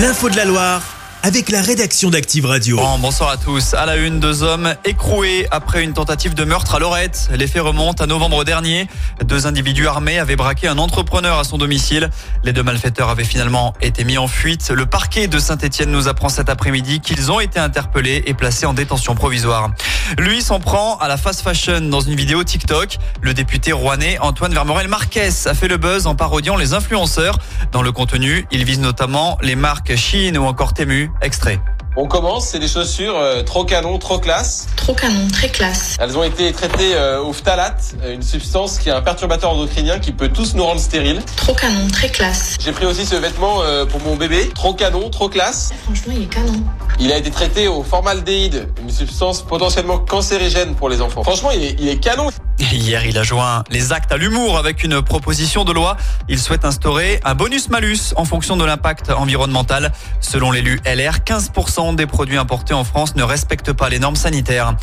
L'info de la Loire avec la rédaction d'Active Radio. Bon, bonsoir à tous. À la une, deux hommes écroués après une tentative de meurtre à Lorette. Les faits remontent à novembre dernier. Deux individus armés avaient braqué un entrepreneur à son domicile. Les deux malfaiteurs avaient finalement été mis en fuite. Le parquet de Saint-Etienne nous apprend cet après-midi qu'ils ont été interpellés et placés en détention provisoire. Lui s'en prend à la fast fashion dans une vidéo TikTok. Le député rouennais Antoine Vermorel Marquez a fait le buzz en parodiant les influenceurs. Dans le contenu, il vise notamment les marques Shein ou encore Temu. Extrait. On commence, c'est des chaussures euh, trop canon, trop classe. Trop canon, très classe. Elles ont été traitées euh, au phtalate, euh, une substance qui est un perturbateur endocrinien qui peut tous nous rendre stériles. Trop canon, très classe. J'ai pris aussi ce vêtement euh, pour mon bébé, trop canon, trop classe. Franchement, il est canon. Il a été traité au formaldéhyde, une substance potentiellement cancérigène pour les enfants. Franchement, il est, il est canon. Hier, il a joint les actes à l'humour avec une proposition de loi. Il souhaite instaurer un bonus-malus en fonction de l'impact environnemental. Selon l'élu LR, 15% des produits importés en France ne respectent pas les normes sanitaires.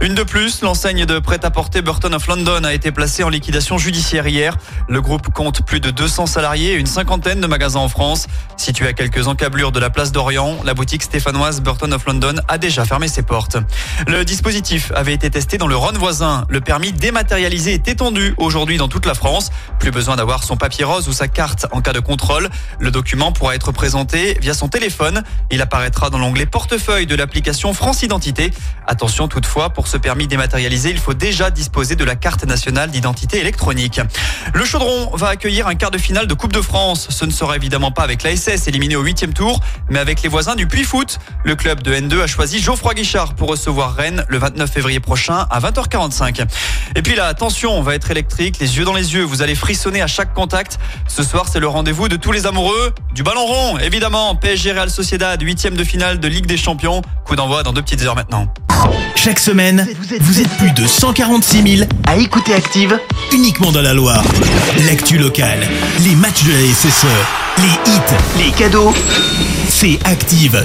Une de plus, l'enseigne de prêt-à-porter Burton of London a été placée en liquidation judiciaire hier. Le groupe compte plus de 200 salariés et une cinquantaine de magasins en France. Située à quelques encablures de la place d'Orient, la boutique stéphanoise Burton of London a déjà fermé ses portes. Le dispositif avait été testé dans le Rhône voisin. Le permis dématérialisé est étendu aujourd'hui dans toute la France. Plus besoin d'avoir son papier rose ou sa carte en cas de contrôle. Le document pourra être présenté via son téléphone. Il apparaîtra dans l'onglet portefeuille de l'application France Identité. Attention toutefois, pour ce permis dématérialisé, il faut déjà disposer de la carte nationale d'identité électronique. Le Chaudron va accueillir un quart de finale de Coupe de France. Ce ne sera évidemment pas avec l'ASS éliminé au huitième tour, mais avec les voisins du Puy Foot. Le club de N2 a choisi Geoffroy Guichard pour recevoir Rennes le 29 février prochain à 20h45. Et puis la tension va être électrique, les yeux dans les yeux, vous allez frissonner à chaque contact. Ce soir, c'est le rendez-vous de tous les amoureux du ballon rond, évidemment. PSG Real Sociedad, huitième de finale de Ligue des Champions. Coup d'envoi dans deux petites heures maintenant. Chaque semaine, vous êtes plus de 146 000 à écouter Active uniquement dans la Loire. L'actu locale, les matchs de la SSE, les hits, les cadeaux, c'est Active.